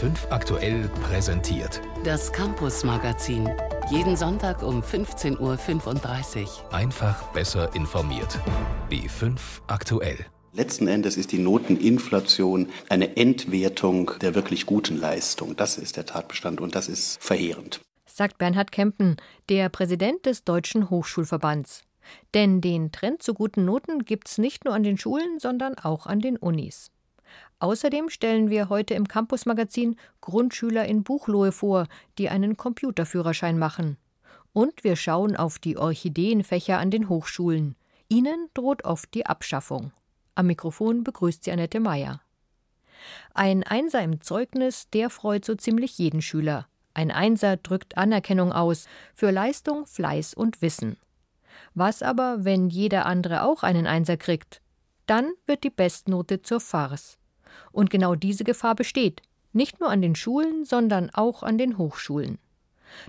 B5 aktuell präsentiert. Das Campus Magazin. Jeden Sonntag um 15.35 Uhr. Einfach besser informiert. B5 aktuell. Letzten Endes ist die Noteninflation eine Entwertung der wirklich guten Leistung. Das ist der Tatbestand und das ist verheerend. Sagt Bernhard Kempen, der Präsident des Deutschen Hochschulverbands. Denn den Trend zu guten Noten gibt's nicht nur an den Schulen, sondern auch an den Unis. Außerdem stellen wir heute im Campus-Magazin Grundschüler in Buchlohe vor, die einen Computerführerschein machen. Und wir schauen auf die Orchideenfächer an den Hochschulen. Ihnen droht oft die Abschaffung. Am Mikrofon begrüßt sie Annette Meyer. Ein Einser im Zeugnis, der freut so ziemlich jeden Schüler. Ein Einser drückt Anerkennung aus für Leistung, Fleiß und Wissen. Was aber, wenn jeder andere auch einen Einser kriegt? Dann wird die Bestnote zur Farce. Und genau diese Gefahr besteht, nicht nur an den Schulen, sondern auch an den Hochschulen.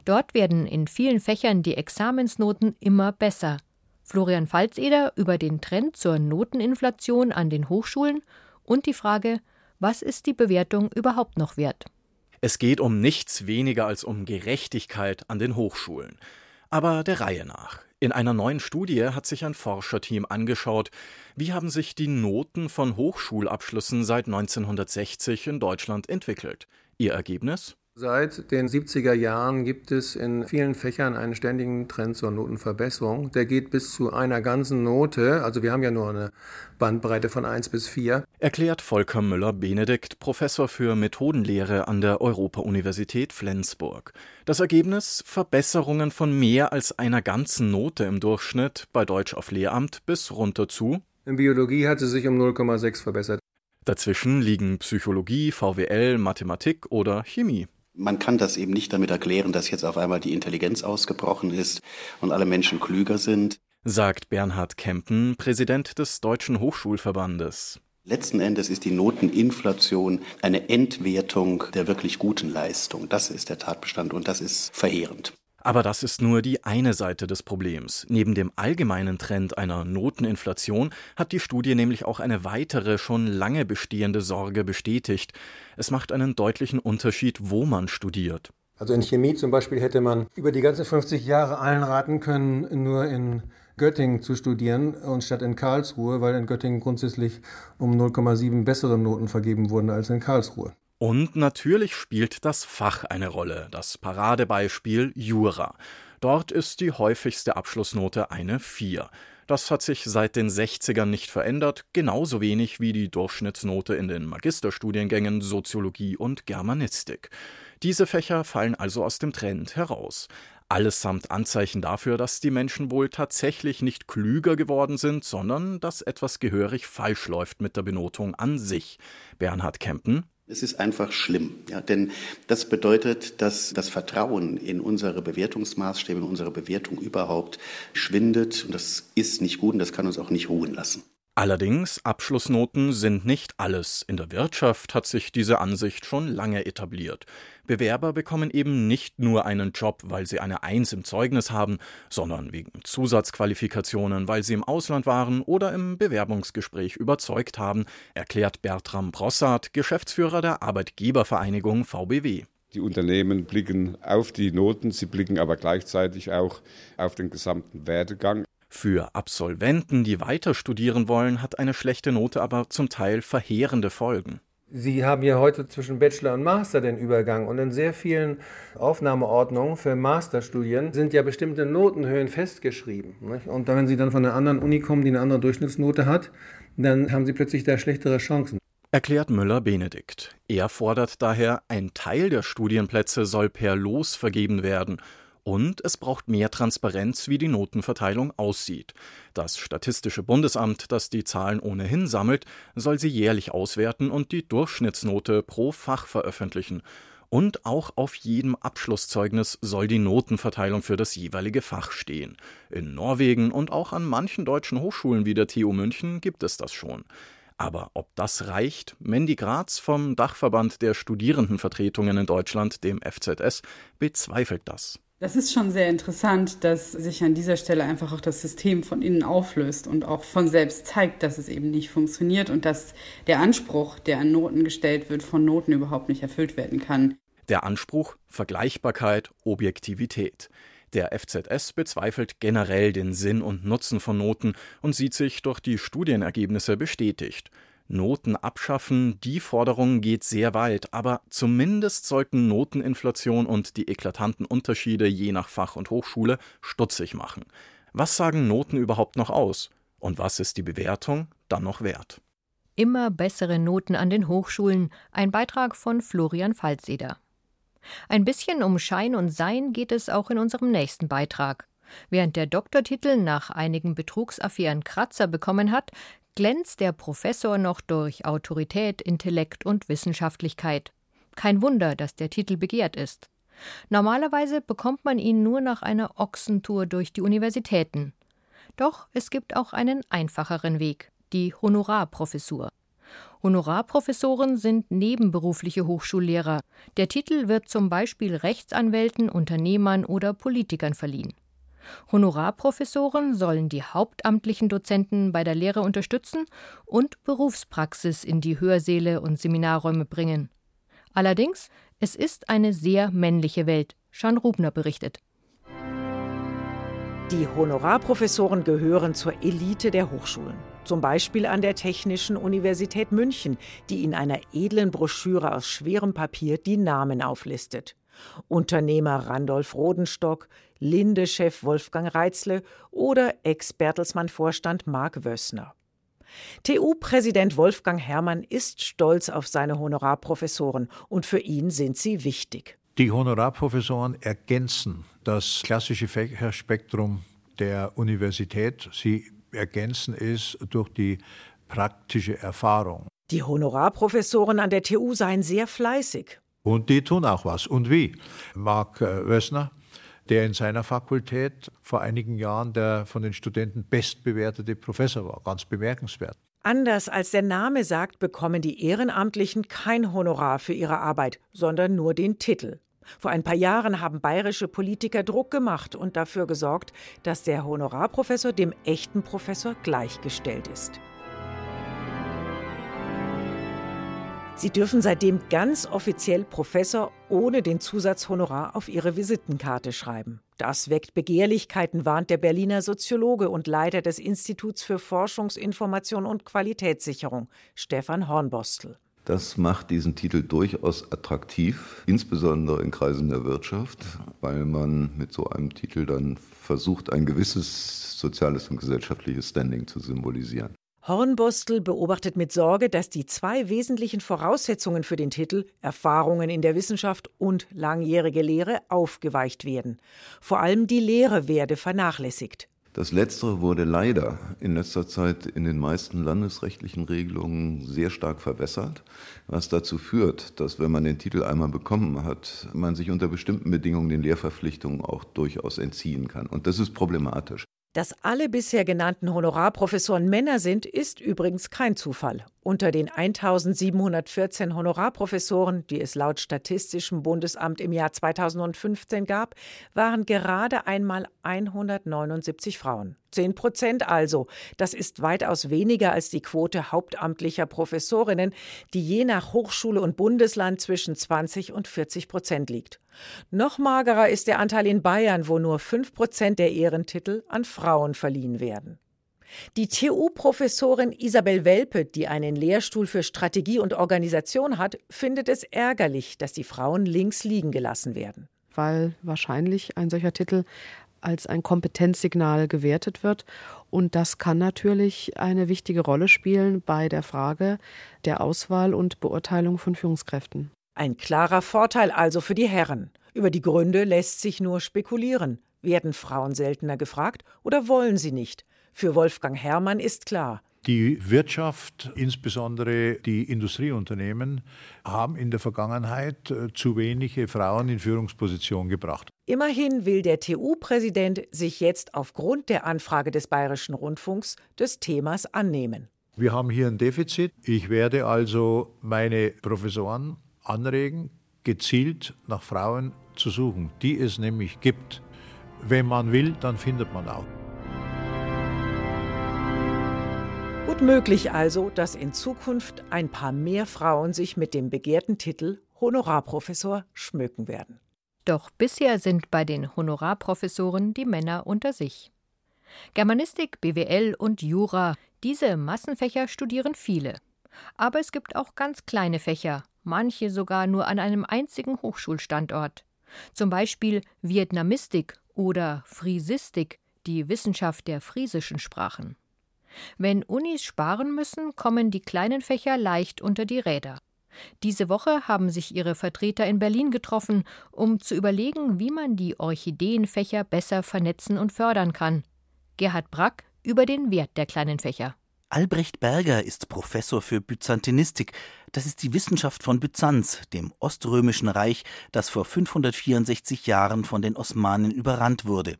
Dort werden in vielen Fächern die Examensnoten immer besser. Florian Falzeder über den Trend zur Noteninflation an den Hochschulen und die Frage, was ist die Bewertung überhaupt noch wert? Es geht um nichts weniger als um Gerechtigkeit an den Hochschulen. Aber der Reihe nach. In einer neuen Studie hat sich ein Forscherteam angeschaut, wie haben sich die Noten von Hochschulabschlüssen seit 1960 in Deutschland entwickelt. Ihr Ergebnis? Seit den 70er Jahren gibt es in vielen Fächern einen ständigen Trend zur Notenverbesserung. Der geht bis zu einer ganzen Note, also wir haben ja nur eine Bandbreite von 1 bis 4. Erklärt Volker Müller-Benedikt, Professor für Methodenlehre an der Europa-Universität Flensburg. Das Ergebnis? Verbesserungen von mehr als einer ganzen Note im Durchschnitt, bei Deutsch auf Lehramt bis runter zu. In Biologie hat sie sich um 0,6 verbessert. Dazwischen liegen Psychologie, VWL, Mathematik oder Chemie. Man kann das eben nicht damit erklären, dass jetzt auf einmal die Intelligenz ausgebrochen ist und alle Menschen klüger sind, sagt Bernhard Kempen, Präsident des Deutschen Hochschulverbandes. Letzten Endes ist die Noteninflation eine Entwertung der wirklich guten Leistung. Das ist der Tatbestand und das ist verheerend. Aber das ist nur die eine Seite des Problems. Neben dem allgemeinen Trend einer Noteninflation hat die Studie nämlich auch eine weitere, schon lange bestehende Sorge bestätigt. Es macht einen deutlichen Unterschied, wo man studiert. Also in Chemie zum Beispiel hätte man über die ganzen 50 Jahre allen raten können, nur in Göttingen zu studieren und statt in Karlsruhe, weil in Göttingen grundsätzlich um 0,7 bessere Noten vergeben wurden als in Karlsruhe. Und natürlich spielt das Fach eine Rolle, das Paradebeispiel Jura. Dort ist die häufigste Abschlussnote eine 4. Das hat sich seit den 60ern nicht verändert, genauso wenig wie die Durchschnittsnote in den Magisterstudiengängen Soziologie und Germanistik. Diese Fächer fallen also aus dem Trend heraus. Allesamt Anzeichen dafür, dass die Menschen wohl tatsächlich nicht klüger geworden sind, sondern dass etwas gehörig falsch läuft mit der Benotung an sich. Bernhard Kempen es ist einfach schlimm, ja, denn das bedeutet, dass das Vertrauen in unsere Bewertungsmaßstäbe, in unsere Bewertung überhaupt schwindet und das ist nicht gut und das kann uns auch nicht ruhen lassen. Allerdings, Abschlussnoten sind nicht alles. In der Wirtschaft hat sich diese Ansicht schon lange etabliert. Bewerber bekommen eben nicht nur einen Job, weil sie eine Eins im Zeugnis haben, sondern wegen Zusatzqualifikationen, weil sie im Ausland waren oder im Bewerbungsgespräch überzeugt haben, erklärt Bertram Brossard, Geschäftsführer der Arbeitgebervereinigung VBW. Die Unternehmen blicken auf die Noten, sie blicken aber gleichzeitig auch auf den gesamten Werdegang. Für Absolventen, die weiter studieren wollen, hat eine schlechte Note aber zum Teil verheerende Folgen. Sie haben ja heute zwischen Bachelor und Master den Übergang und in sehr vielen Aufnahmeordnungen für Masterstudien sind ja bestimmte Notenhöhen festgeschrieben. Nicht? Und wenn Sie dann von einer anderen Uni kommen, die eine andere Durchschnittsnote hat, dann haben Sie plötzlich da schlechtere Chancen. Erklärt Müller-Benedikt. Er fordert daher, ein Teil der Studienplätze soll per Los vergeben werden und es braucht mehr Transparenz, wie die Notenverteilung aussieht. Das Statistische Bundesamt, das die Zahlen ohnehin sammelt, soll sie jährlich auswerten und die Durchschnittsnote pro Fach veröffentlichen. Und auch auf jedem Abschlusszeugnis soll die Notenverteilung für das jeweilige Fach stehen. In Norwegen und auch an manchen deutschen Hochschulen wie der TU München gibt es das schon. Aber ob das reicht? Mandy Graz vom Dachverband der Studierendenvertretungen in Deutschland, dem FZS, bezweifelt das. Das ist schon sehr interessant, dass sich an dieser Stelle einfach auch das System von innen auflöst und auch von selbst zeigt, dass es eben nicht funktioniert und dass der Anspruch, der an Noten gestellt wird, von Noten überhaupt nicht erfüllt werden kann. Der Anspruch Vergleichbarkeit, Objektivität. Der FZS bezweifelt generell den Sinn und Nutzen von Noten und sieht sich durch die Studienergebnisse bestätigt. Noten abschaffen, die Forderung geht sehr weit, aber zumindest sollten Noteninflation und die eklatanten Unterschiede je nach Fach und Hochschule stutzig machen. Was sagen Noten überhaupt noch aus? Und was ist die Bewertung dann noch wert? Immer bessere Noten an den Hochschulen. Ein Beitrag von Florian Falzeder. Ein bisschen um Schein und Sein geht es auch in unserem nächsten Beitrag. Während der Doktortitel nach einigen Betrugsaffären Kratzer bekommen hat, glänzt der Professor noch durch Autorität, Intellekt und Wissenschaftlichkeit. Kein Wunder, dass der Titel begehrt ist. Normalerweise bekommt man ihn nur nach einer Ochsentour durch die Universitäten. Doch es gibt auch einen einfacheren Weg, die Honorarprofessur. Honorarprofessoren sind nebenberufliche Hochschullehrer. Der Titel wird zum Beispiel Rechtsanwälten, Unternehmern oder Politikern verliehen. Honorarprofessoren sollen die hauptamtlichen Dozenten bei der Lehre unterstützen und Berufspraxis in die Hörsäle und Seminarräume bringen. Allerdings, es ist eine sehr männliche Welt, Schan Rubner berichtet. Die Honorarprofessoren gehören zur Elite der Hochschulen. Zum Beispiel an der Technischen Universität München, die in einer edlen Broschüre aus schwerem Papier die Namen auflistet. Unternehmer Randolph Rodenstock, Linde-Chef Wolfgang Reitzle oder Ex-Bertelsmann-Vorstand Marc Wössner. TU-Präsident Wolfgang Herrmann ist stolz auf seine Honorarprofessoren und für ihn sind sie wichtig. Die Honorarprofessoren ergänzen das klassische Fächerspektrum der Universität. Sie ergänzen es durch die praktische Erfahrung. Die Honorarprofessoren an der TU seien sehr fleißig. Und die tun auch was. Und wie? Marc äh, Wössner, der in seiner Fakultät vor einigen Jahren der von den Studenten bestbewertete Professor war. Ganz bemerkenswert. Anders als der Name sagt, bekommen die Ehrenamtlichen kein Honorar für ihre Arbeit, sondern nur den Titel. Vor ein paar Jahren haben bayerische Politiker Druck gemacht und dafür gesorgt, dass der Honorarprofessor dem echten Professor gleichgestellt ist. Sie dürfen seitdem ganz offiziell Professor ohne den Zusatz Honorar auf ihre Visitenkarte schreiben. Das weckt Begehrlichkeiten, warnt der Berliner Soziologe und Leiter des Instituts für Forschungsinformation und Qualitätssicherung, Stefan Hornbostel. Das macht diesen Titel durchaus attraktiv, insbesondere in Kreisen der Wirtschaft, weil man mit so einem Titel dann versucht, ein gewisses soziales und gesellschaftliches Standing zu symbolisieren. Hornbostel beobachtet mit Sorge, dass die zwei wesentlichen Voraussetzungen für den Titel Erfahrungen in der Wissenschaft und langjährige Lehre aufgeweicht werden. Vor allem die Lehre werde vernachlässigt. Das Letztere wurde leider in letzter Zeit in den meisten landesrechtlichen Regelungen sehr stark verwässert, was dazu führt, dass wenn man den Titel einmal bekommen hat, man sich unter bestimmten Bedingungen den Lehrverpflichtungen auch durchaus entziehen kann. Und das ist problematisch. Dass alle bisher genannten Honorarprofessoren Männer sind, ist übrigens kein Zufall. Unter den 1714 Honorarprofessoren, die es laut Statistischem Bundesamt im Jahr 2015 gab, waren gerade einmal 179 Frauen. 10 Prozent also. Das ist weitaus weniger als die Quote hauptamtlicher Professorinnen, die je nach Hochschule und Bundesland zwischen 20 und 40 Prozent liegt. Noch magerer ist der Anteil in Bayern, wo nur 5 Prozent der Ehrentitel an Frauen verliehen werden. Die TU-Professorin Isabel Welpe, die einen Lehrstuhl für Strategie und Organisation hat, findet es ärgerlich, dass die Frauen links liegen gelassen werden. Weil wahrscheinlich ein solcher Titel als ein Kompetenzsignal gewertet wird. Und das kann natürlich eine wichtige Rolle spielen bei der Frage der Auswahl und Beurteilung von Führungskräften. Ein klarer Vorteil also für die Herren. Über die Gründe lässt sich nur spekulieren. Werden Frauen seltener gefragt oder wollen sie nicht? Für Wolfgang Herrmann ist klar, die Wirtschaft, insbesondere die Industrieunternehmen, haben in der Vergangenheit äh, zu wenige Frauen in Führungspositionen gebracht. Immerhin will der TU-Präsident sich jetzt aufgrund der Anfrage des Bayerischen Rundfunks des Themas annehmen. Wir haben hier ein Defizit. Ich werde also meine Professoren anregen, gezielt nach Frauen zu suchen, die es nämlich gibt. Wenn man will, dann findet man auch. Gut möglich also, dass in Zukunft ein paar mehr Frauen sich mit dem begehrten Titel Honorarprofessor schmücken werden. Doch bisher sind bei den Honorarprofessoren die Männer unter sich. Germanistik, BWL und Jura, diese Massenfächer studieren viele. Aber es gibt auch ganz kleine Fächer, manche sogar nur an einem einzigen Hochschulstandort. Zum Beispiel Vietnamistik oder Friesistik, die Wissenschaft der friesischen Sprachen. Wenn Unis sparen müssen, kommen die kleinen Fächer leicht unter die Räder. Diese Woche haben sich ihre Vertreter in Berlin getroffen, um zu überlegen, wie man die Orchideenfächer besser vernetzen und fördern kann. Gerhard Brack über den Wert der kleinen Fächer. Albrecht Berger ist Professor für Byzantinistik. Das ist die Wissenschaft von Byzanz, dem oströmischen Reich, das vor 564 Jahren von den Osmanen überrannt wurde.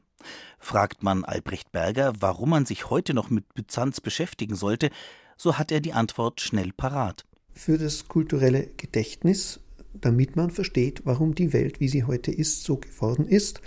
Fragt man Albrecht Berger, warum man sich heute noch mit Byzanz beschäftigen sollte, so hat er die Antwort schnell parat. Für das kulturelle Gedächtnis, damit man versteht, warum die Welt, wie sie heute ist, so geworden ist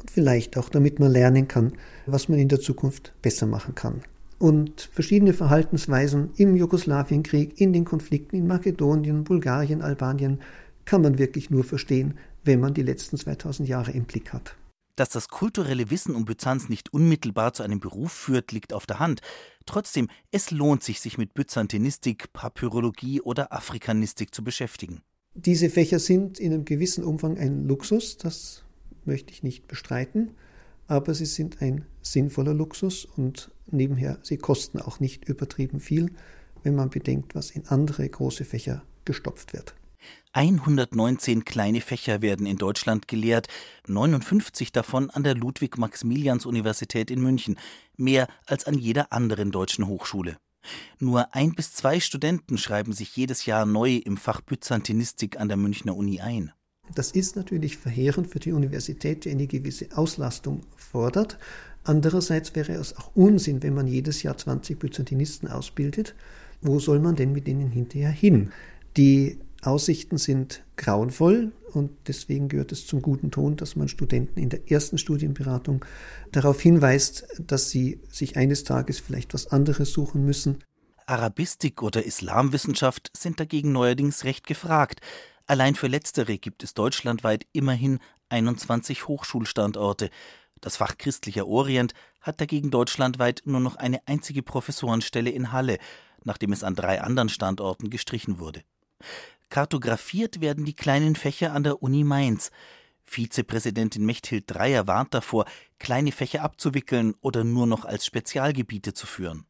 und vielleicht auch damit man lernen kann, was man in der Zukunft besser machen kann und verschiedene Verhaltensweisen im Jugoslawienkrieg, in den Konflikten in Makedonien, Bulgarien, Albanien kann man wirklich nur verstehen, wenn man die letzten 2000 Jahre im Blick hat. Dass das kulturelle Wissen um Byzanz nicht unmittelbar zu einem Beruf führt, liegt auf der Hand. Trotzdem, es lohnt sich, sich mit Byzantinistik, Papyrologie oder Afrikanistik zu beschäftigen. Diese Fächer sind in einem gewissen Umfang ein Luxus, das möchte ich nicht bestreiten, aber sie sind ein sinnvoller Luxus und nebenher, sie kosten auch nicht übertrieben viel, wenn man bedenkt, was in andere große Fächer gestopft wird. 119 kleine Fächer werden in Deutschland gelehrt, 59 davon an der Ludwig-Maximilians-Universität in München, mehr als an jeder anderen deutschen Hochschule. Nur ein bis zwei Studenten schreiben sich jedes Jahr neu im Fach Byzantinistik an der Münchner Uni ein. Das ist natürlich verheerend für die Universität, die eine gewisse Auslastung fordert. Andererseits wäre es auch Unsinn, wenn man jedes Jahr 20 Byzantinisten ausbildet. Wo soll man denn mit denen hinterher hin? Die Aussichten sind grauenvoll und deswegen gehört es zum guten Ton, dass man Studenten in der ersten Studienberatung darauf hinweist, dass sie sich eines Tages vielleicht was anderes suchen müssen. Arabistik oder Islamwissenschaft sind dagegen neuerdings recht gefragt. Allein für letztere gibt es deutschlandweit immerhin 21 Hochschulstandorte. Das Fach Christlicher Orient hat dagegen deutschlandweit nur noch eine einzige Professorenstelle in Halle, nachdem es an drei anderen Standorten gestrichen wurde. Kartografiert werden die kleinen Fächer an der Uni Mainz. Vizepräsidentin Mechthild Dreier warnt davor, kleine Fächer abzuwickeln oder nur noch als Spezialgebiete zu führen.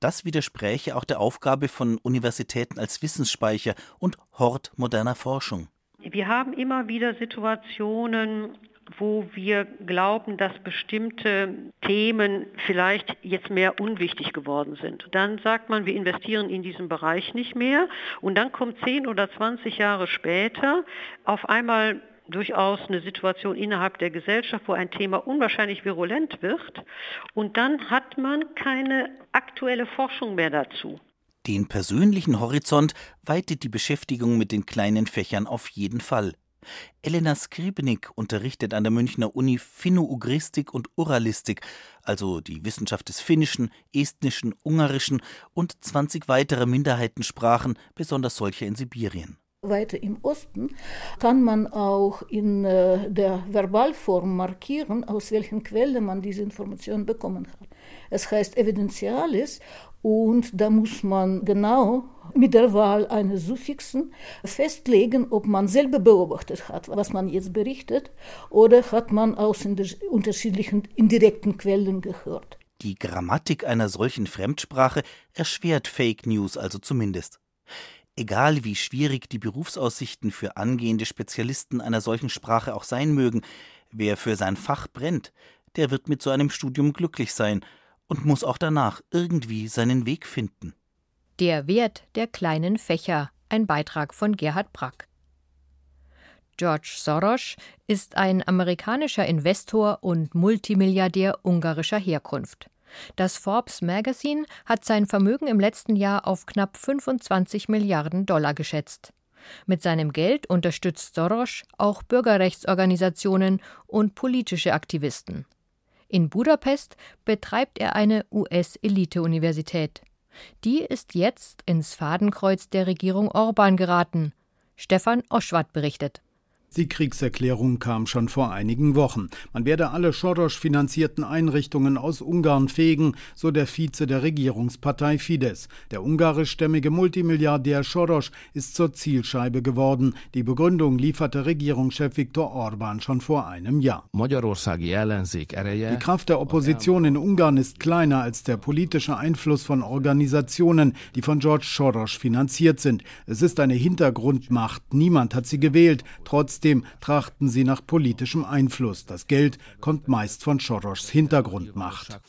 Das widerspräche auch der Aufgabe von Universitäten als Wissensspeicher und Hort moderner Forschung. Wir haben immer wieder Situationen, wo wir glauben, dass bestimmte Themen vielleicht jetzt mehr unwichtig geworden sind. Dann sagt man, wir investieren in diesen Bereich nicht mehr und dann kommt 10 oder 20 Jahre später auf einmal durchaus eine Situation innerhalb der Gesellschaft, wo ein Thema unwahrscheinlich virulent wird und dann hat man keine aktuelle Forschung mehr dazu. Den persönlichen Horizont weitet die Beschäftigung mit den kleinen Fächern auf jeden Fall. Elena Skribnik unterrichtet an der Münchner Uni Finno-Ugristik und Uralistik, also die Wissenschaft des Finnischen, Estnischen, Ungarischen und 20 weitere Minderheitensprachen, besonders solche in Sibirien. Weiter im Osten kann man auch in äh, der Verbalform markieren, aus welchen Quellen man diese Information bekommen hat. Es heißt Evidentialis und da muss man genau mit der Wahl eines Suffixen festlegen, ob man selber beobachtet hat, was man jetzt berichtet, oder hat man aus unterschiedlichen indirekten Quellen gehört. Die Grammatik einer solchen Fremdsprache erschwert Fake News also zumindest. Egal wie schwierig die Berufsaussichten für angehende Spezialisten einer solchen Sprache auch sein mögen, wer für sein Fach brennt, der wird mit so einem Studium glücklich sein und muss auch danach irgendwie seinen Weg finden. Der Wert der kleinen Fächer, ein Beitrag von Gerhard Brack. George Soros ist ein amerikanischer Investor und Multimilliardär ungarischer Herkunft. Das Forbes Magazine hat sein Vermögen im letzten Jahr auf knapp 25 Milliarden Dollar geschätzt. Mit seinem Geld unterstützt Soros auch Bürgerrechtsorganisationen und politische Aktivisten. In Budapest betreibt er eine US-Elite-Universität. Die ist jetzt ins Fadenkreuz der Regierung Orban geraten. Stefan Oschwart berichtet. Die Kriegserklärung kam schon vor einigen Wochen. Man werde alle Soros finanzierten Einrichtungen aus Ungarn fegen, so der Vize der Regierungspartei Fidesz. Der ungarischstämmige Multimilliardär Soros ist zur Zielscheibe geworden. Die Begründung lieferte Regierungschef Viktor Orban schon vor einem Jahr. Die Kraft der Opposition in Ungarn ist kleiner als der politische Einfluss von Organisationen, die von George Soros finanziert sind. Es ist eine Hintergrundmacht. Niemand hat sie gewählt. Trotz Trotzdem trachten sie nach politischem Einfluss. Das Geld kommt meist von Soros Hintergrundmacht.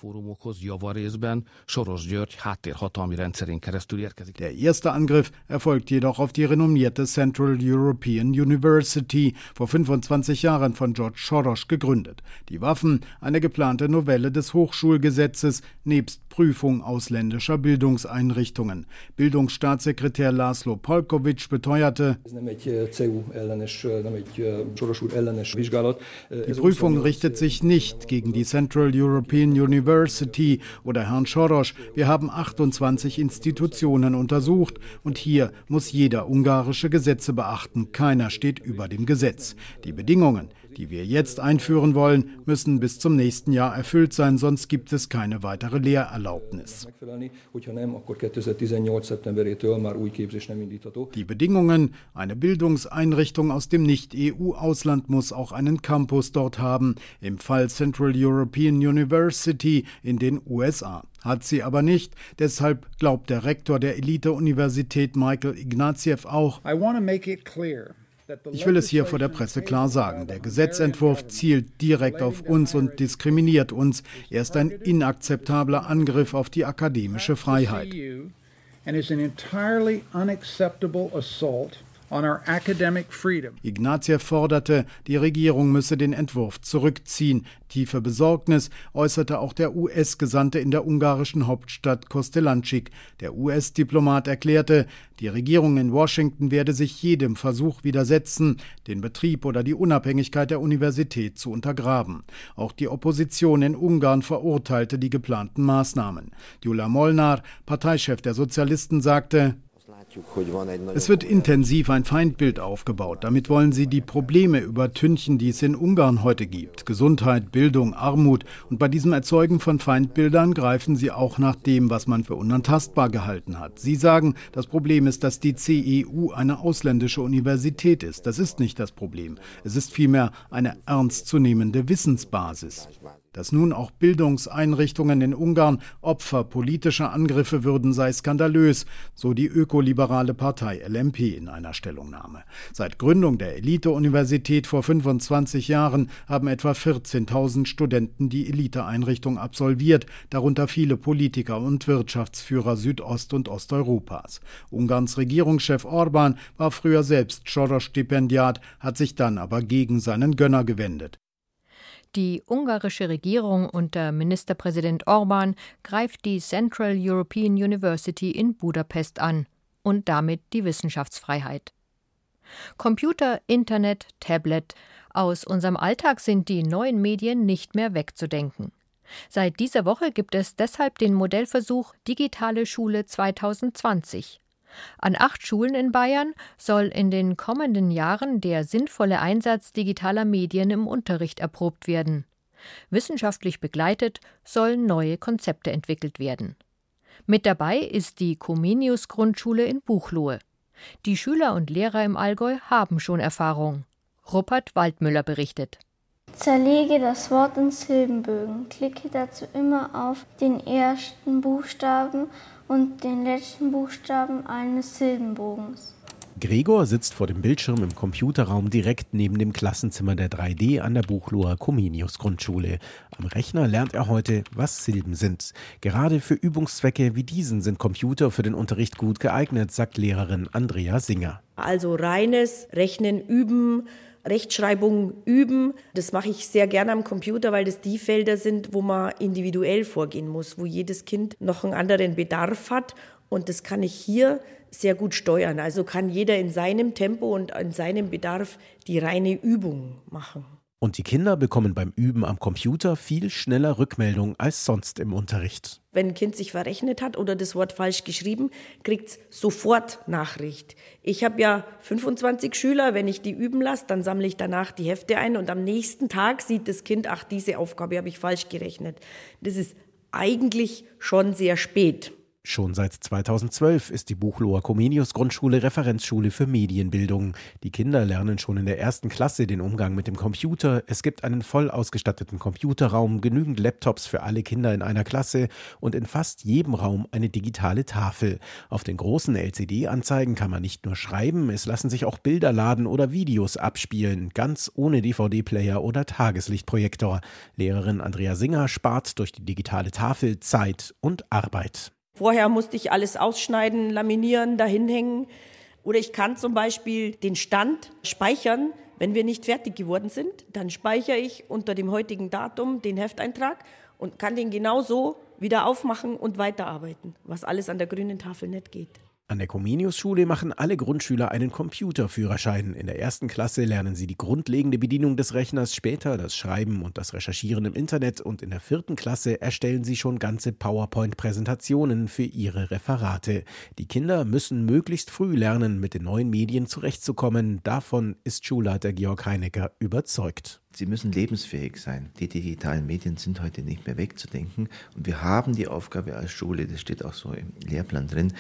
Der erste Angriff erfolgt jedoch auf die renommierte Central European University, vor 25 Jahren von George Soros gegründet. Die Waffen, eine geplante Novelle des Hochschulgesetzes nebst Prüfung ausländischer Bildungseinrichtungen. Bildungsstaatssekretär Laszlo Polkovic beteuerte, die Prüfung richtet sich nicht gegen die Central European University oder Herrn Soros. Wir haben 28 Institutionen untersucht und hier muss jeder ungarische Gesetze beachten. Keiner steht über dem Gesetz. Die Bedingungen, die wir jetzt einführen wollen, müssen bis zum nächsten Jahr erfüllt sein, sonst gibt es keine weitere Lehrerlaubnis. Die Bedingungen, eine Bildungseinrichtung aus dem Nicht-EU-Ausland muss auch einen Campus dort haben, im Fall Central European University in den USA. Hat sie aber nicht, deshalb glaubt der Rektor der Elite-Universität Michael Ignatieff auch, I want to make it clear ich will es hier vor der Presse klar sagen. Der Gesetzentwurf zielt direkt auf uns und diskriminiert uns. Er ist ein inakzeptabler Angriff auf die akademische Freiheit. And is an entirely unacceptable assault Ignatieff forderte, die Regierung müsse den Entwurf zurückziehen. Tiefe Besorgnis äußerte auch der US-Gesandte in der ungarischen Hauptstadt Kostelancic. Der US-Diplomat erklärte, die Regierung in Washington werde sich jedem Versuch widersetzen, den Betrieb oder die Unabhängigkeit der Universität zu untergraben. Auch die Opposition in Ungarn verurteilte die geplanten Maßnahmen. Gyula Molnar, Parteichef der Sozialisten, sagte, es wird intensiv ein Feindbild aufgebaut. Damit wollen sie die Probleme übertünchen, die es in Ungarn heute gibt. Gesundheit, Bildung, Armut. Und bei diesem Erzeugen von Feindbildern greifen sie auch nach dem, was man für unantastbar gehalten hat. Sie sagen, das Problem ist, dass die CEU eine ausländische Universität ist. Das ist nicht das Problem. Es ist vielmehr eine ernstzunehmende Wissensbasis. Dass nun auch Bildungseinrichtungen in Ungarn Opfer politischer Angriffe würden, sei skandalös, so die ökoliberale Partei LMP in einer Stellungnahme. Seit Gründung der Elite-Universität vor 25 Jahren haben etwa 14.000 Studenten die Eliteeinrichtung absolviert, darunter viele Politiker und Wirtschaftsführer Südost- und Osteuropas. Ungarns Regierungschef Orban war früher selbst Soros-Stipendiat, hat sich dann aber gegen seinen Gönner gewendet. Die ungarische Regierung unter Ministerpräsident Orban greift die Central European University in Budapest an und damit die Wissenschaftsfreiheit. Computer, Internet, Tablet, aus unserem Alltag sind die neuen Medien nicht mehr wegzudenken. Seit dieser Woche gibt es deshalb den Modellversuch Digitale Schule 2020. An acht Schulen in Bayern soll in den kommenden Jahren der sinnvolle Einsatz digitaler Medien im Unterricht erprobt werden. Wissenschaftlich begleitet sollen neue Konzepte entwickelt werden. Mit dabei ist die Comenius Grundschule in Buchloe. Die Schüler und Lehrer im Allgäu haben schon Erfahrung. Rupert Waldmüller berichtet. Zerlege das Wort in Silbenbögen. Klicke dazu immer auf den ersten Buchstaben und den letzten Buchstaben eines Silbenbogens. Gregor sitzt vor dem Bildschirm im Computerraum direkt neben dem Klassenzimmer der 3D an der Buchloher Comenius Grundschule. Am Rechner lernt er heute, was Silben sind. Gerade für Übungszwecke wie diesen sind Computer für den Unterricht gut geeignet, sagt Lehrerin Andrea Singer. Also reines Rechnen, Üben, Rechtschreibung üben. Das mache ich sehr gerne am Computer, weil das die Felder sind, wo man individuell vorgehen muss, wo jedes Kind noch einen anderen Bedarf hat. Und das kann ich hier sehr gut steuern. Also kann jeder in seinem Tempo und in seinem Bedarf die reine Übung machen. Und die Kinder bekommen beim Üben am Computer viel schneller Rückmeldung als sonst im Unterricht. Wenn ein Kind sich verrechnet hat oder das Wort falsch geschrieben, kriegt es sofort Nachricht. Ich habe ja 25 Schüler, wenn ich die üben lasse, dann sammle ich danach die Hefte ein und am nächsten Tag sieht das Kind, ach, diese Aufgabe habe ich falsch gerechnet. Das ist eigentlich schon sehr spät. Schon seit 2012 ist die Buchloher Comenius Grundschule Referenzschule für Medienbildung. Die Kinder lernen schon in der ersten Klasse den Umgang mit dem Computer. Es gibt einen voll ausgestatteten Computerraum, genügend Laptops für alle Kinder in einer Klasse und in fast jedem Raum eine digitale Tafel. Auf den großen LCD-Anzeigen kann man nicht nur schreiben, es lassen sich auch Bilder laden oder Videos abspielen, ganz ohne DVD-Player oder Tageslichtprojektor. Lehrerin Andrea Singer spart durch die digitale Tafel Zeit und Arbeit. Vorher musste ich alles ausschneiden, laminieren, dahinhängen. Oder ich kann zum Beispiel den Stand speichern, wenn wir nicht fertig geworden sind. Dann speichere ich unter dem heutigen Datum den Hefteintrag und kann den genauso wieder aufmachen und weiterarbeiten, was alles an der grünen Tafel nicht geht. An der Comenius-Schule machen alle Grundschüler einen Computerführerschein. In der ersten Klasse lernen sie die grundlegende Bedienung des Rechners, später das Schreiben und das Recherchieren im Internet und in der vierten Klasse erstellen sie schon ganze PowerPoint-Präsentationen für ihre Referate. Die Kinder müssen möglichst früh lernen, mit den neuen Medien zurechtzukommen. Davon ist Schulleiter Georg Heinecker überzeugt. Sie müssen lebensfähig sein. Die digitalen Medien sind heute nicht mehr wegzudenken. Und wir haben die Aufgabe als Schule, das steht auch so im Lehrplan drin,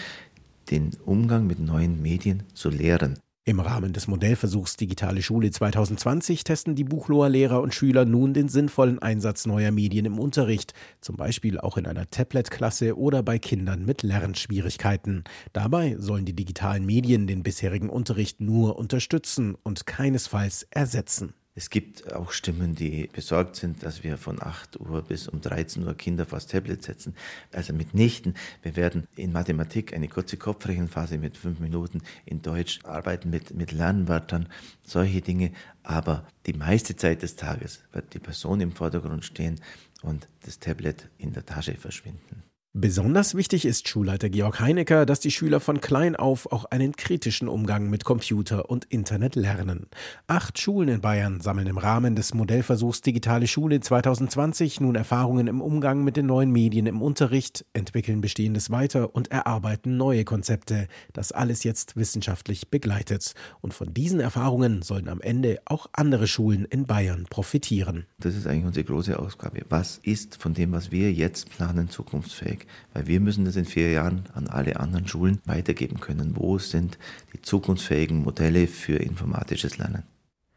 den Umgang mit neuen Medien zu lehren. Im Rahmen des Modellversuchs Digitale Schule 2020 testen die Buchloher Lehrer und Schüler nun den sinnvollen Einsatz neuer Medien im Unterricht, zum Beispiel auch in einer Tablet-Klasse oder bei Kindern mit Lernschwierigkeiten. Dabei sollen die digitalen Medien den bisherigen Unterricht nur unterstützen und keinesfalls ersetzen. Es gibt auch Stimmen, die besorgt sind, dass wir von 8 Uhr bis um 13 Uhr Kinder vor das Tablet setzen. Also mitnichten. Wir werden in Mathematik eine kurze Kopfrechenphase mit fünf Minuten, in Deutsch arbeiten mit, mit Lernwörtern, solche Dinge. Aber die meiste Zeit des Tages wird die Person im Vordergrund stehen und das Tablet in der Tasche verschwinden. Besonders wichtig ist Schulleiter Georg Heinecker, dass die Schüler von klein auf auch einen kritischen Umgang mit Computer und Internet lernen. Acht Schulen in Bayern sammeln im Rahmen des Modellversuchs Digitale Schule 2020 nun Erfahrungen im Umgang mit den neuen Medien im Unterricht, entwickeln Bestehendes weiter und erarbeiten neue Konzepte. Das alles jetzt wissenschaftlich begleitet. Und von diesen Erfahrungen sollen am Ende auch andere Schulen in Bayern profitieren. Das ist eigentlich unsere große Ausgabe. Was ist von dem, was wir jetzt planen, zukunftsfähig? Weil wir müssen das in vier Jahren an alle anderen Schulen weitergeben können. Wo sind die zukunftsfähigen Modelle für informatisches Lernen?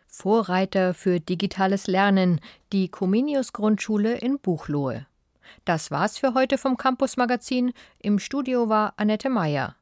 Vorreiter für digitales Lernen, die Comenius Grundschule in Buchlohe. Das war's für heute vom Campus Magazin. Im Studio war Annette Meyer.